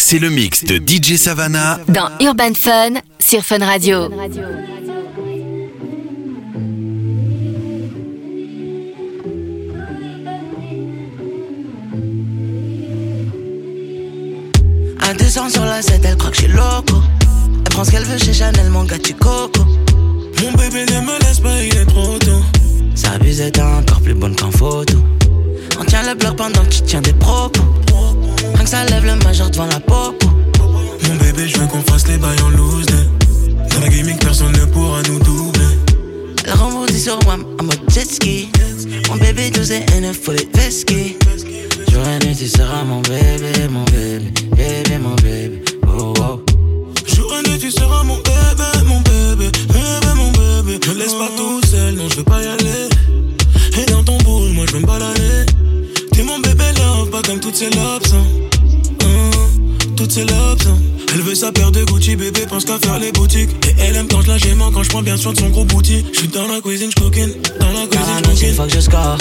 c'est le mix de DJ Savannah dans Urban Fun sur Fun Radio. Un descend sur la 7, elle croit que je suis loco. Elle prend ce qu'elle veut chez Chanel, mon gars, tu coco. Mon bébé ne me laisse pas, il est trop tôt. Sa bise est encore plus bonne qu'en photo. On tient le bloc pendant que tu tiens des propos. Rien que ça lève le majeur devant la popo. Mon bébé, je veux qu'on fasse les bails en loose. Dans la gaming, personne ne pourra nous doubler. Elle rebondit sur moi en mode jet ski. Mon bébé, tous ces haines, faut les vesquer. Jour et nuit, tu seras mon bébé, mon bébé, bébé, mon bébé. Oh, oh. Jour et nuit, tu seras mon bébé, mon bébé, bébé, mon bébé. Me laisse pas tout seul, non, je veux pas y aller. Et dans ton boule, moi je veux me balader. T'es mon bébé love, pas comme toutes ces lobes. Hein. Elle veut sa paire de Gucci, bébé pense qu'à faire les boutiques. Et elle aime quand je la quand je prends bien soin de son gros bouti. Je suis dans la cuisine, je coquine. Dans la cuisine, je coquine. faut que je score.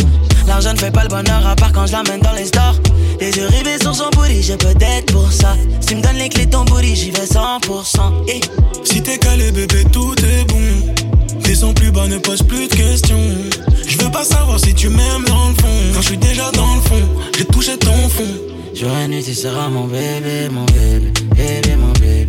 L'argent ne fait pas le bonheur à part quand je l'amène dans les stores. Les yeux rivés sur son booty, j'ai peut-être pour ça. Si tu me donnes les clés de ton booty, j'y vais 100%. Et Si t'es calé, bébé, tout est bon. Descends plus bas, ne pose plus de questions. Je veux pas savoir si tu m'aimes dans le fond. Quand je suis déjà dans le fond, j'ai touché ton fond. J'aurais nécessairement mon bébé, mon bébé, bébé, mon bébé.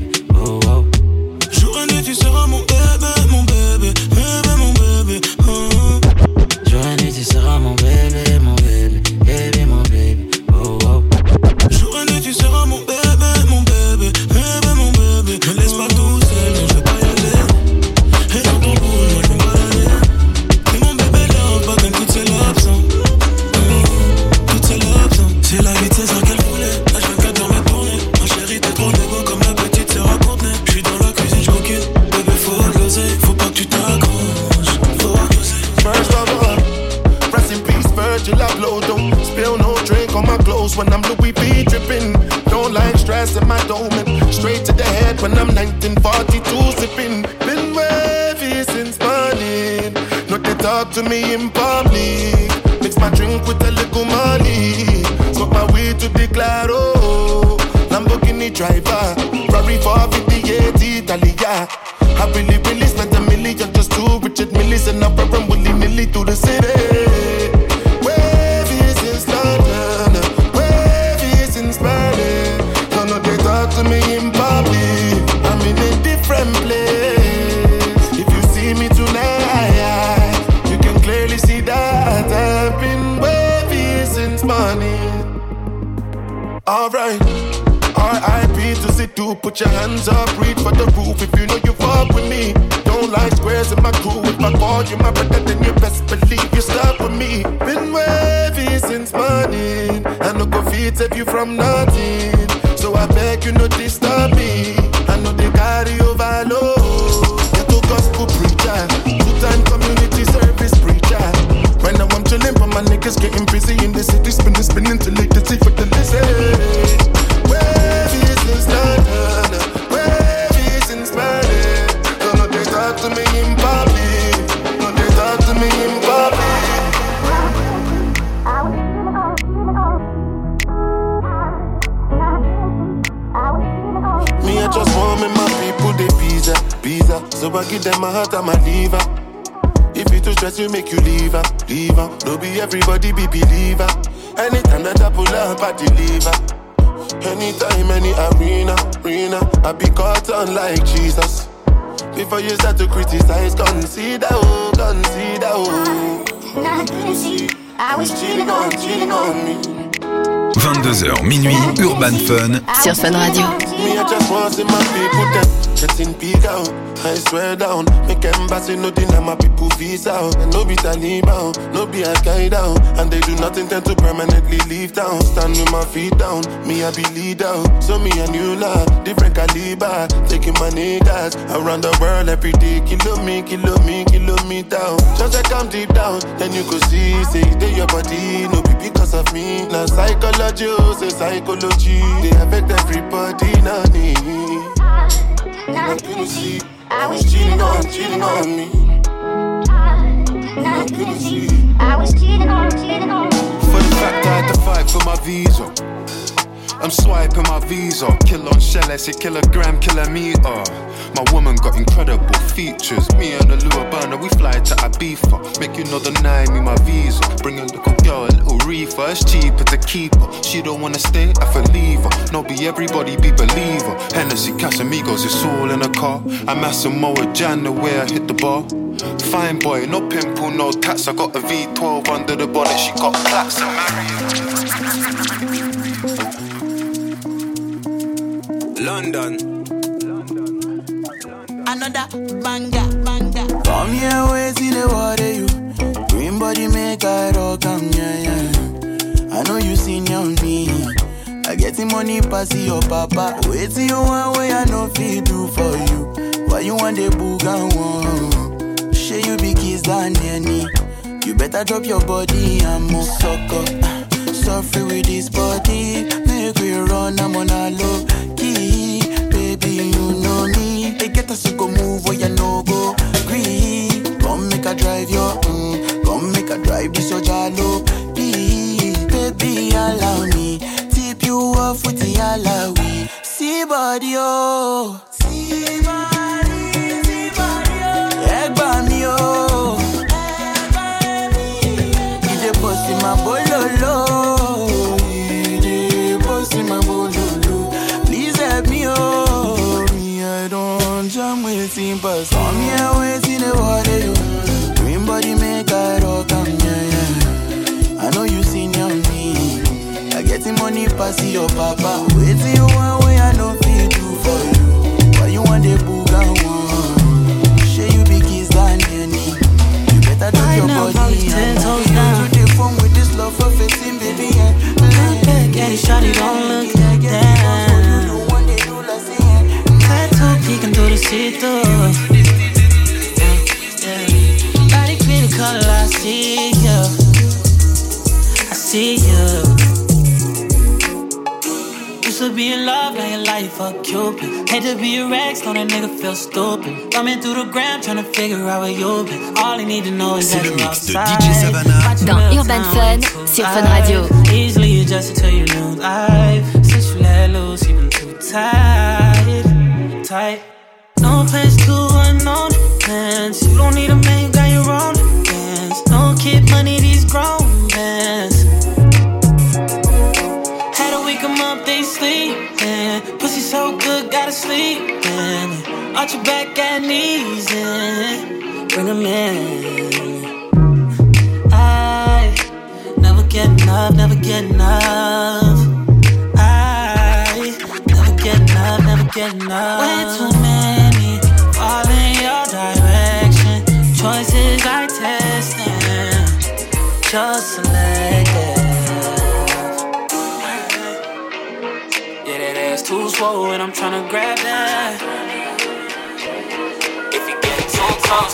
Put your hands up, reach for the roof if you know you fuck with me. Don't like squares in my crew, if I call you my brother, then you best believe you're stuck with me. Been wavy since morning, I no go feed you from nothing. So I beg you not disturb me. So I give them my heart and my liver. If you too stress, you make you leave her, leave her. No be everybody be believer. Anytime that I pull up, I deliver. Anytime, any arena, arena, I be caught on like Jesus. Before you start to criticize, consider, oh, consider, oh. I was cheating on, cheating on me. 22h minuit, Urban Fun Sur Fun Radio. Getting big out. I swear down, make embassy no deny my people visa. And no be Taliban, no be Al Qaeda, and they do not intend to permanently leave town. Stand with my feet down, me I be leader. So me a new law, different caliber, taking my niggas around the world every day. Kilo me, kilo me, kilo me down. Just like I'm deep down, then you go see, say they your body, no be because of me. Now psychology, oh, say psychology, they affect couldn't see. I was cheating on, cheating on me. I couldn't see. I was cheating on, cheating on. me. For the fact I had to fight for my visa. I'm swiping my visa. Kill on shell, I say kilogram, kilometer. My woman got incredible features. Me and the Lua burner, we fly to Ibiza. Make you know the nine, me my visa. Bring a little girl, a little reefer. It's cheaper to keep her. She don't wanna stay, I feel leave her. No, be everybody, be believer. Hennessy, Casamigos, it's all in a car. I'm Massimo Jan, the way I hit the bar. Fine boy, no pimple, no tats. I got a V12 under the bonnet. She got plaques and London. Another banger, banger. Come here, wait till the water you. Green body make I rock, am yeah, yeah. I know you seen on me. I get the money pass your papa. Wait till you want way I know fit do for you. Why you want the book and one? Share you be kiss than any. You better drop your body and move sucker. Suffer with this body, make we run. I'm on a low baby. You know me. They get us to move where you no go. Green, come make a drive your, mm, come make a drive this your jalo. Baby, allow me tip you off with the alawi. See body oh, see body, see body here. Green body make I rock, am yeah, yeah. I know you seen on me. I get the money pass your papa. Feel stupid. Thumbing through the ground, trying to figure out where you been. All you need to know is C'est that you're mix de outside. DJ Savannah Watching dans Urban Fun sur Fun Radio. high. Easily adjusted to your new life. Since you let loose, you've been too tight. Tight. No plans to unknown plans. You don't need a man, you got your own plans. No kid money, these grown plans. Had a wake 'em up, they sleeping. Pussy so good, gotta sleep in. Arch your back at knees and bring 'em in. I never get enough, never get enough. I never get enough, never get enough. Way too many fall in your direction. Choices I testing, just selective. Yeah, that ass too swole and I'm tryna grab that. I'm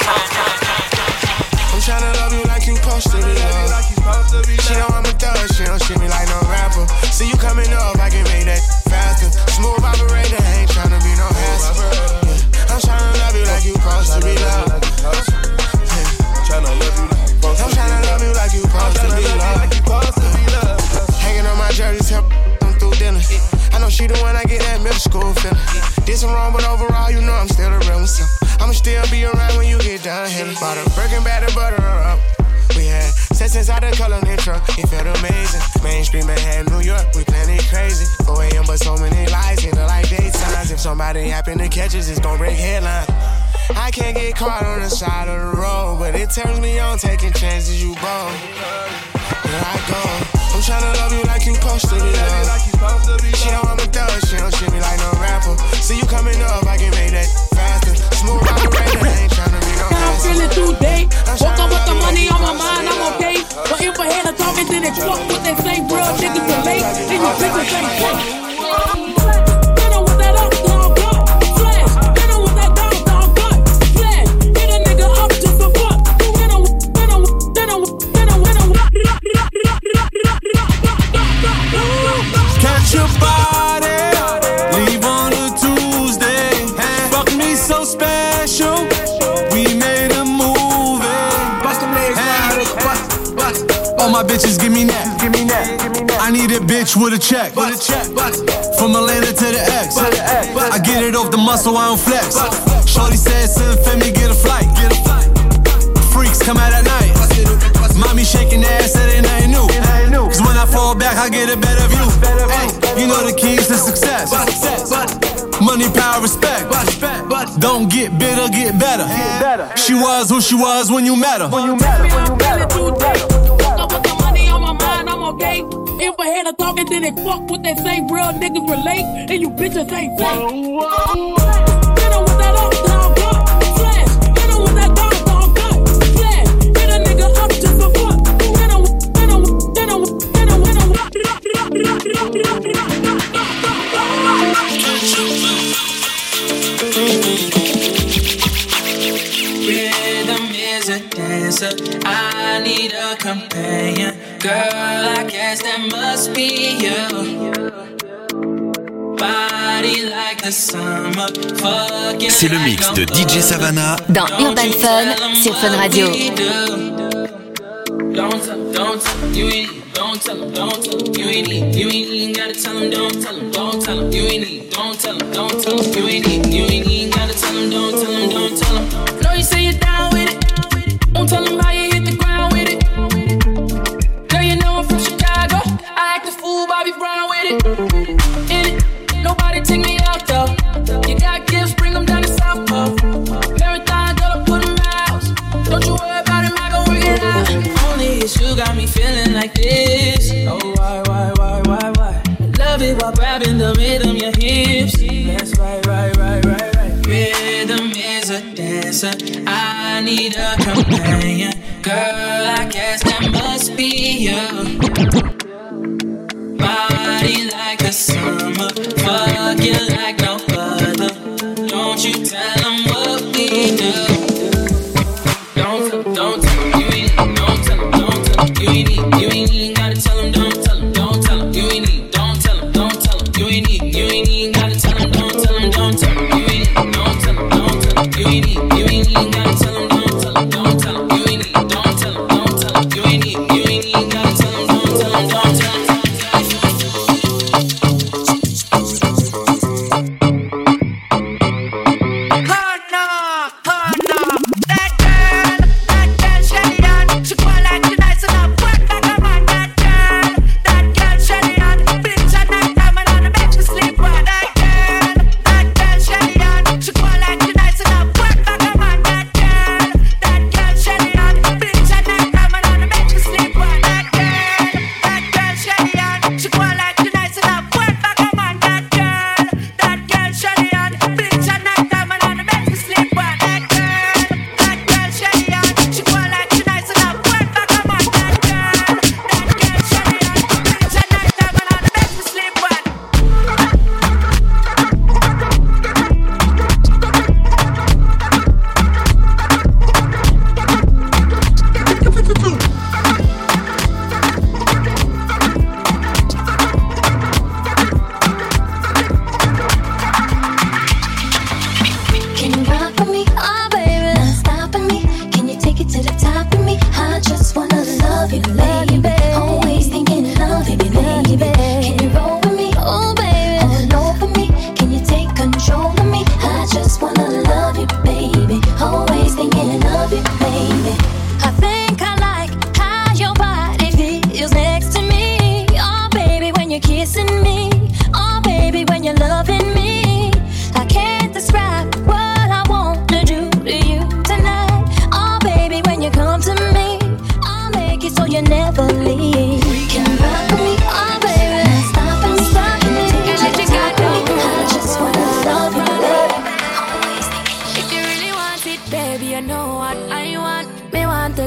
tryna love you like you supposed to be loved. She know I'm a thug, she don't treat me like no rapper. See you coming up, I can make that faster. Smooth operator, ain't tryna be no hassle. Mainstream Manhattan, New York, we planning crazy. 4 a.m. but so many lies, you know, like daytimes. If somebody happen to catch us, it's gon' break headlines. I can't get caught on the side of the road, but it turns me on taking chances. You bold. Here I go. I'm tryna love you like you supposed to be loved. She know I'm a thug, she don't treat me like no rapper. See you coming up, I can make that faster. Smooth operator, ain't tryna Now I'm feeling today. Woke up with the money on my mind, I'm okay. But if I had a talking to the truck with that same real niggas relate, then you bitches ain't I need your bitch with a check. From Atlanta to the X. I get it off the muscle, I don't flex. Shorty said, send for me, get a flight. Freaks come out at night. Mommy shaking the ass, that ain't nothing new. Cause when I fall back, I get a better view. Hey, you know the keys to success. Money, power, respect. Don't get bitter, get better. She was who she was when you met her. When you met her. When you met her. With the money on my mind, I'm okay. If I had a talking, then they fuck with that same real niggas relate, and you bitches ain't fake. Hit 'em with that uptown gun, flash. Hit 'em with that downtown gun, flash. Hit a nigga up just for fun. Hit 'em, hit 'em, hit 'em, hit 'em, hit 'em. Rhythm is a dancer. I need a companion. Girl, I guess that must be you. Body like the summer. Fucking C'est le mix de DJ Savannah Dans Urban Fun sur Fun Radio. Don't tell, don't tell, you ain't need, don't tell him, don't tell him, you ain't need, you ain't even gotta tell him, don't tell him, don't tell him, you ain't need, don't tell him, don't tell him, you ain't need, you ain't even gotta tell him, don't tell him,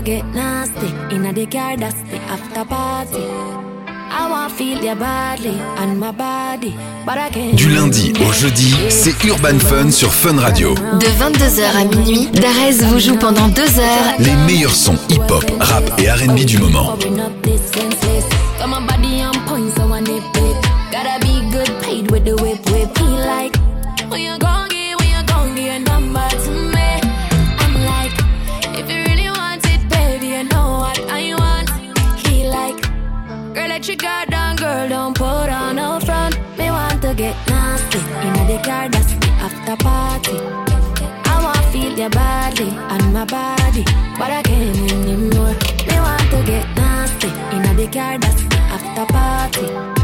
get nasty in a the car, that's the after party. I want feel your body and my body, but I can't. Du lundi au jeudi, c'est Urban Fun sur Fun Radio. De 22h à minuit, Darès vous joue pendant 2 heures Les meilleurs sons hip-hop, rap et R&B du moment. Gotta be good paid with the whip whip. He like, when you down, girl, don't put on no front. Me want to get nasty in the car, that's the after party. I want to feel your body and my body, but I can't anymore. Me want to get nasty in the car, that's the after party.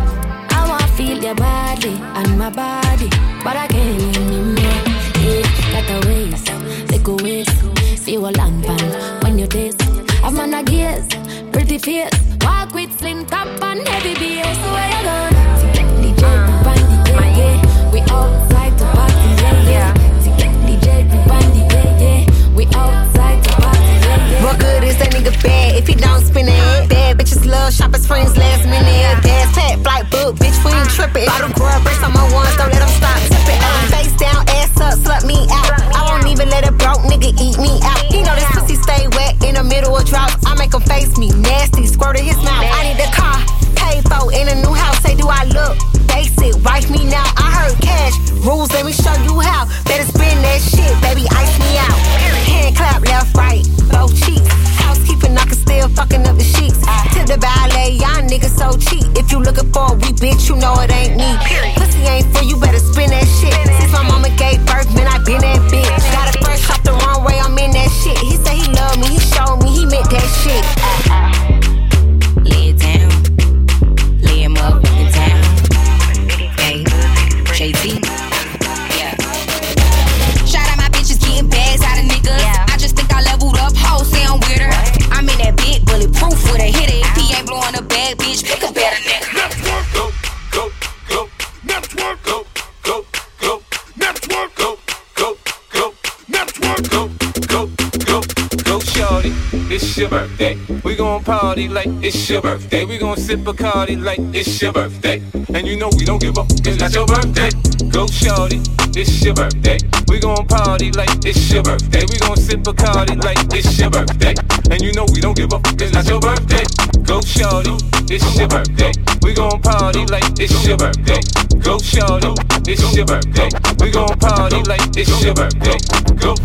Party like it's your birthday. We gon' sip Bacardi like it's your birthday. And you know we don't give up, it's not your birthday. Go shorty, it's your birthday. We gon' party like it's your birthday. We gon' sip Bacardi like it's your birthday. And you know we don't give up, it's not your birthday. Go shorty, it's your birthday. We gon' party like it's your birthday. Go shorty, it's your birthday. We gon' party like it's your birthday. Go.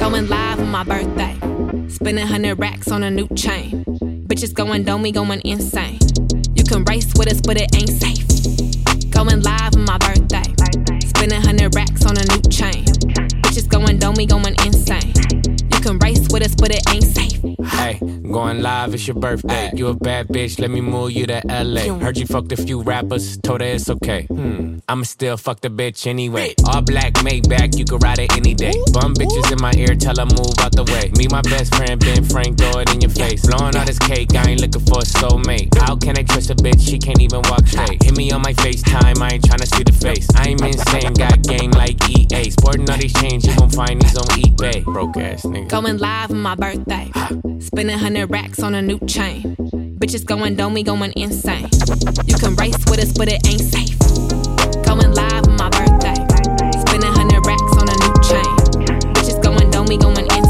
Going live on my birthday. Spending hundred racks on a new chain. Bitches going we going insane. You can race with us, but it ain't safe. Going live on my birthday. Spending hundred racks on a new chain. Bitches going we going insane. You can race with us, but it ain't safe. Hey, going live, it's your birthday. You a bad bitch, let me move you to LA. Heard you fucked a few rappers, told her it's okay. Hmm, I'ma still fuck the bitch anyway. All black, made Maybach, you can ride it any day. Bum bitches in my ear, tell her move out the way. Me, my best friend, Ben Frank, throw it in your face. Blowing all this cake, I ain't looking for a soulmate. How can I trust a bitch? She can't even walk straight. Hit me on my FaceTime, I ain't trying to see the face. I'm insane, got game like EA. Sporting all these chains, you gon' find these on eBay. Broke ass nigga. Going live on my birthday. Spending hundred racks on a new chain. Bitches going dumb, we going insane. You can race with us, but it ain't safe. Going live on my birthday. Spending hundred racks on a new chain. Bitches going dumb, we going insane.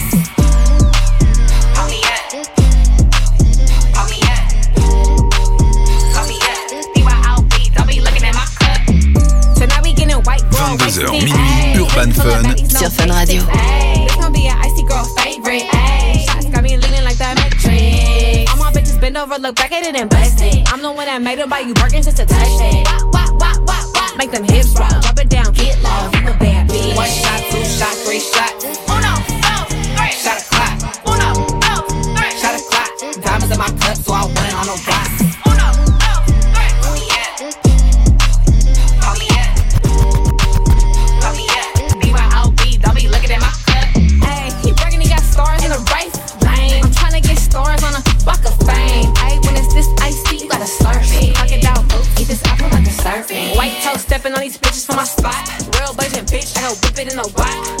minuit, Urban Fun sur Fun Radio. Over, look back at it and bust it. I'm the one that made it by you working just to touch it. Make them hips drop it down, get low. You a bad bitch. One shot, two shot, three shot. Uno, dos, three. Shot a clock. Uno, dos, three. Shot a clock. Diamonds in my cup, so I went on a rock. stepping on these bitches for my spot. Real budget bitch, I help whip it in the wop.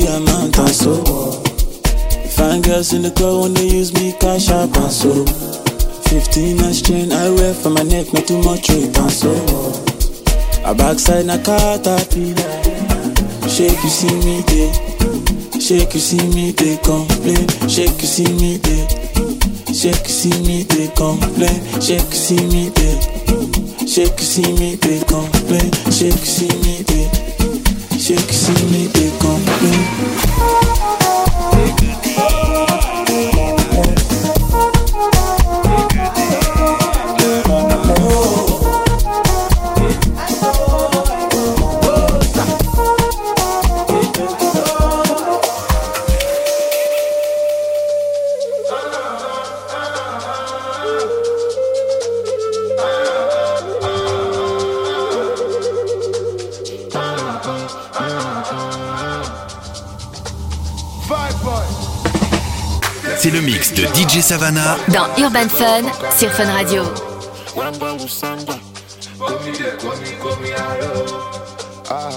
In the club when they use me cash up and so. 15 inch chain I wear for my neck, not too much weight and so. A backside na caterpillar. Shake you see me there. Shake you see me they complain. Shake you see me there. Shake you see me they complain. Shake you see me there. Shake you see me they complain. Shake you see me there. Shake you see me they Dans Urban Fun sur Fun Radio. Ah.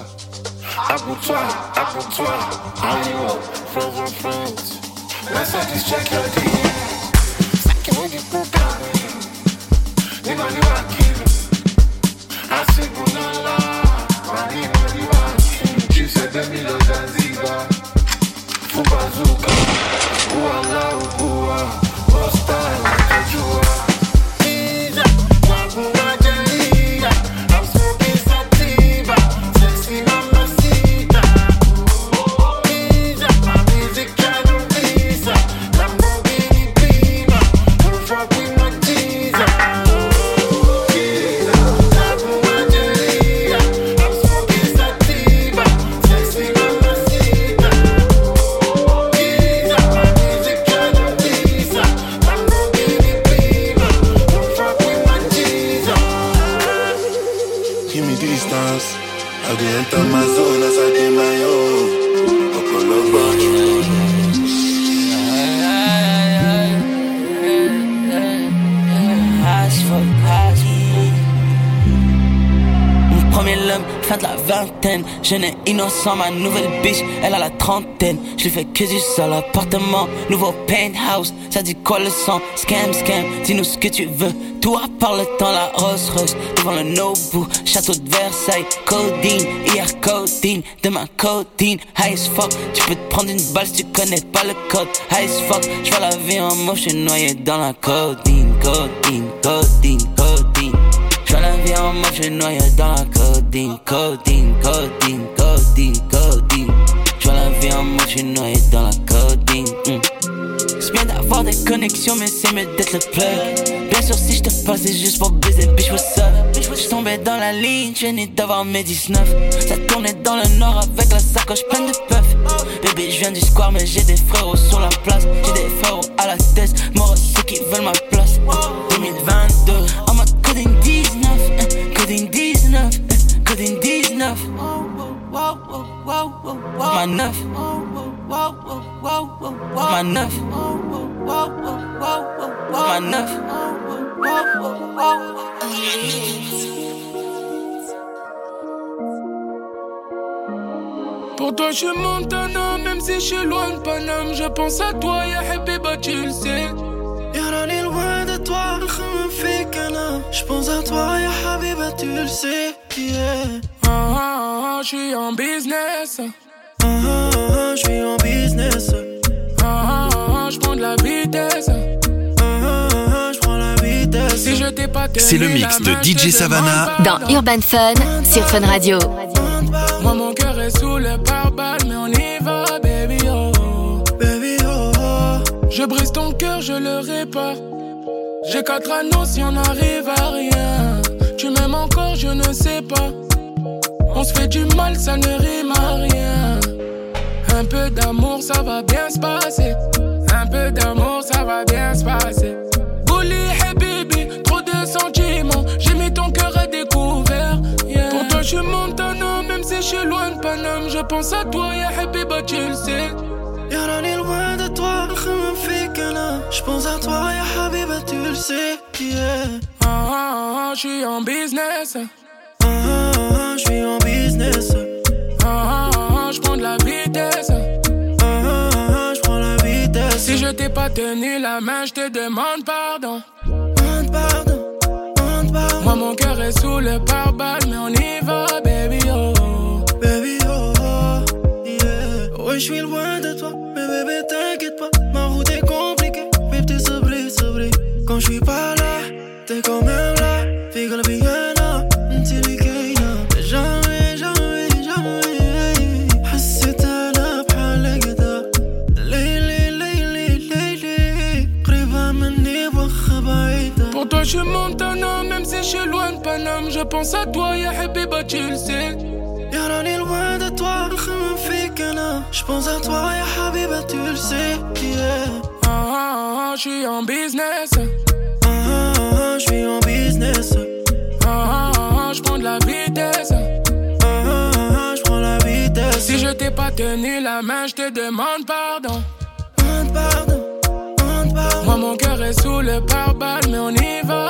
Fin de la vingtaine. Jeune et innocent, ma nouvelle bitch, elle a la trentaine. Je lui fais que du seul appartement, nouveau penthouse. Ça dit quoi le sang? Scam, scam, dis-nous ce que tu veux. Tout à part le temps, la Rolls Royce. Devant le Nobu, château de Versailles. Codeine, hier codeine, demain codeine. High as fuck, tu peux te prendre une balle si tu connais pas le code. High as fuck, je vois la vie en moche, je suis noyé dans la codeine, codeine. Je moche, je noyé dans la codeine, codeine, codeine, codeine, codeine. Je la vie en suis noyé dans la codeine. mm. C'est bien d'avoir des connexions, mais c'est mieux d'être le plug. Bien sûr, si je te parle, c'est juste pour baiser, bitch, what's up? Je tombé dans la ligne, je venais d'avoir mes 19. Ça tournait dans le nord avec la sacoche pleine de puff. Bébé, je viens du square, mais j'ai des frérots sur la place. J'ai des frérots à la tête, moi ceux qui veulent ma place. 2022, ma neuf, ma neuf, ma neuf. Pour toi, je Montana, même si je suis loin de Paname, je pense à toi, ya Habiba, tu le sais. Yarani, loin de toi, je pense à toi, ya Habiba, tu le sais. Ah, ah, ah, je suis en business. Je suis en business je prends de la vitesse. Je prends la vitesse Si je t'ai pas tenu C'est le mix de DJ Savannah Dans Urban Fun sur Fun Radio. Moi, mon cœur est sous le pare-balles, mais on y va, baby, oh. Baby, oh, oh. Je brise ton cœur, je le répare. J'ai quatre anneaux si on n'arrive à rien. Tu m'aimes encore, je ne sais pas. On se fait du mal, ça ne rime à rien. Un peu d'amour, ça va bien se passer. Un peu d'amour, ça va bien se passer. Bully, hey baby, trop de sentiments. J'ai mis ton cœur à découvert. yeah. Pour toi, je suis Montana, même si je suis loin de Paname. Je pense à toi, ya Habiba, tu le sais. يراني loin de toi نخمم فيك انا j'pense à toi يا حبيبة tu le sais yeah. Ah, ah, ah, je suis en business. Ah, ah, ah, je suis en business Ah, ah, ah, je prends de la vitesse. Ah, ah, je prends la vitesse Si je t'ai pas tenu la main, je te demande pardon. Demande pardon, demande pardon Moi, mon cœur est sous le pare-balles, mais on y va, baby, oh. Baby, oh, oh, yeah. Ouais, je suis loin de toi, mais bébé, t'inquiète pas. pense à toi, ya Habiba, tu le sais. يراني loin de toi نخمم فيك أنا j'pense à toi يا حبيبة tu le sais yeah. Ah, ah, ah, je suis en business. Ah, ah, ah, je suis en business Ah, ah, ah, je prends de la vitesse. Ah, ah, ah, je prends la vitesse Si je t'ai pas tenu la main, je te demande pardon. Demande pardon, demande pardon Moi, mon cœur est sous le pare-balles, mais on y va,